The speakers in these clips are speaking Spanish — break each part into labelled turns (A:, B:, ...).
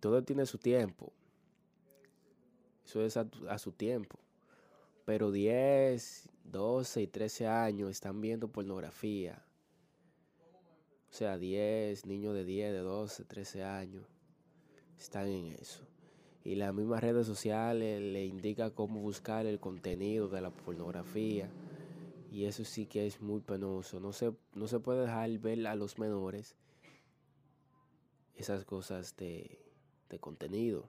A: Todo tiene su tiempo. Eso es a, a, su tiempo. Pero 10, 12 y 13 años están viendo pornografía. O sea, 10, niños de 10, de 12, 13 años están en eso. Y las mismas redes sociales le indican cómo buscar el contenido de la pornografía. Y eso sí que es muy penoso. No se, no se puede dejar ver a los menores esas cosas de, de contenido.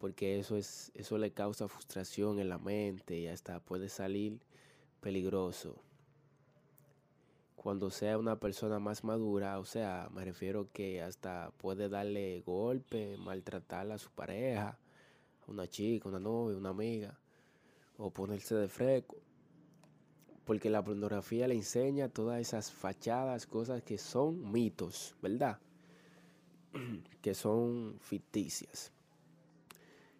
A: porque eso es eso le causa frustración en la mente y hasta puede salir peligroso. Cuando sea una persona más madura, o sea, me refiero que hasta puede darle golpe, maltratar a su pareja, a una chica, una novia, una amiga, o ponerse de fresco. Porque la pornografía le enseña todas esas fachadas, cosas que son mitos, ¿verdad? que son ficticias.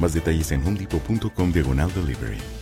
B: Más detalles en homedepot.com diagonal delivery.